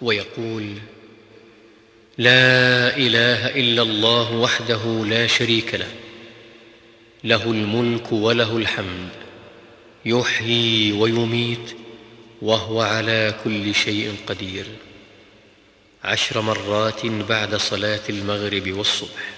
ويقول لا إله إلا الله وحده لا شريك له له الملك وله الحمد يحيي ويميت وهو على كل شيء قدير. عشر مرات بعد صلاة المغرب والصبح.